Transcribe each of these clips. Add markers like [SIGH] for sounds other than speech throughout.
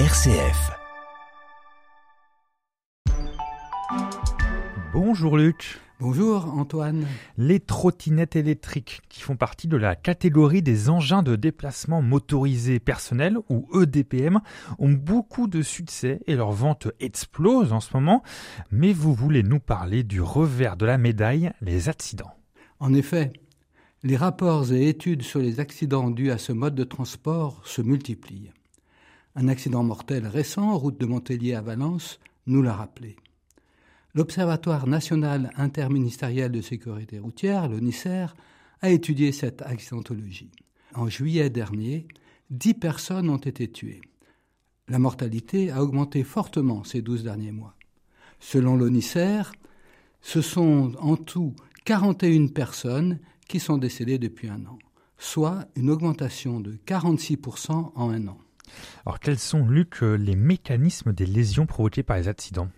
RCF. Bonjour Luc. Bonjour Antoine. Les trottinettes électriques, qui font partie de la catégorie des engins de déplacement motorisés personnels ou EDPM, ont beaucoup de succès et leur vente explose en ce moment. Mais vous voulez nous parler du revers de la médaille, les accidents. En effet, les rapports et études sur les accidents dus à ce mode de transport se multiplient. Un accident mortel récent, route de Montpellier à Valence, nous l'a rappelé. L'Observatoire national interministériel de sécurité routière, l'ONICER, a étudié cette accidentologie. En juillet dernier, dix personnes ont été tuées. La mortalité a augmenté fortement ces douze derniers mois. Selon l'ONICER, ce sont en tout 41 personnes qui sont décédées depuis un an, soit une augmentation de 46% en un an. Alors quels sont, Luc, les mécanismes des lésions provoquées par les accidents?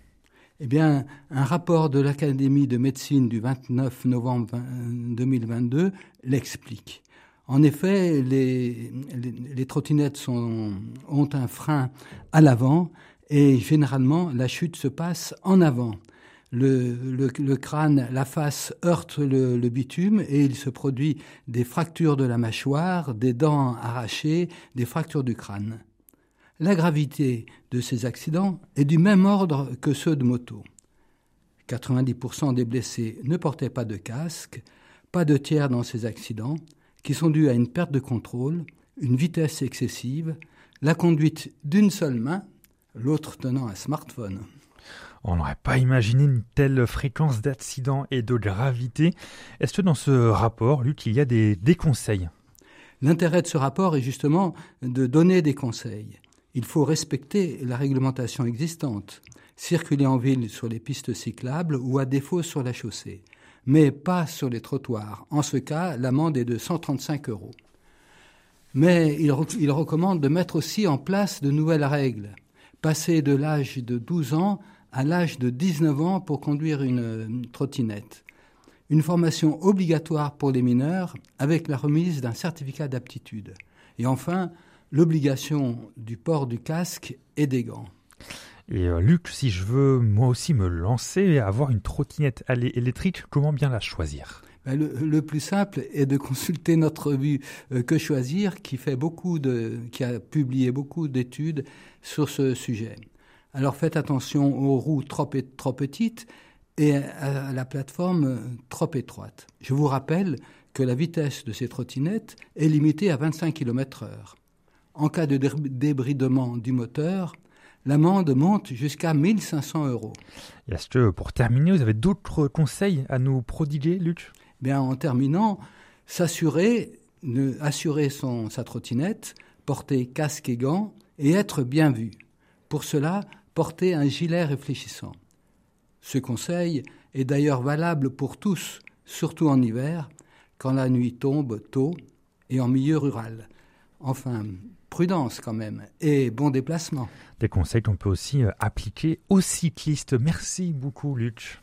Eh bien, un rapport de l'Académie de médecine du 29 novembre 2022 l'explique. En effet, les, les, les trottinettes ont un frein à l'avant et généralement la chute se passe en avant. Le, crâne, la face heurte le, le, bitume et il se produit des fractures de la mâchoire, des dents arrachées, des fractures du crâne. La gravité de ces accidents est du même ordre que ceux de moto. 90% des blessés ne portaient pas de casque, pas de tiers dans ces accidents, qui sont dus à une perte de contrôle, une vitesse excessive, la conduite d'une seule main, l'autre tenant un smartphone. On n'aurait pas imaginé une telle fréquence d'accidents et de gravité. Est-ce que dans ce rapport, Luc, il y a des, conseils? L'intérêt de ce rapport est justement de donner des conseils il faut respecter la réglementation existante, circuler en ville sur les pistes cyclables ou à défaut sur la chaussée, mais pas sur les trottoirs. En ce cas, l'amende est de 135 euros. Mais il, il, recommande de mettre aussi en place de nouvelles règles, passer de l'âge de 12 ans à l'âge de 19 ans pour conduire une, une trottinette. Une formation obligatoire pour les mineurs avec la remise d'un certificat d'aptitude. Et enfin, l'obligation du port du casque et des gants. Et euh, Luc, si je veux moi aussi me lancer et avoir une trottinette électrique, comment bien la choisir? Ben le, le, plus simple est de [LAUGHS] consulter notre revue euh, Que choisir, qui fait beaucoup de, qui a publié beaucoup d'études sur ce sujet. Alors faites attention aux roues trop, trop petites et à la plateforme trop étroite. Je vous rappelle que la vitesse de ces trottinettes est limitée à 25 km/h. En cas de débridement du moteur, l'amende monte jusqu'à 1500 euros. Est-ce que, pour terminer, vous avez d'autres conseils à nous prodiguer, Luc? Bien, en terminant, s'assurer, assurer son, sa trottinette, porter casque et gants et être bien vu. Pour cela, porter un gilet réfléchissant. Ce conseil est d'ailleurs valable pour tous, surtout en hiver, quand la nuit tombe tôt et en milieu rural. Enfin, prudence quand même et bon déplacement. Des conseils qu'on peut aussi appliquer aux cyclistes. Merci beaucoup Luc.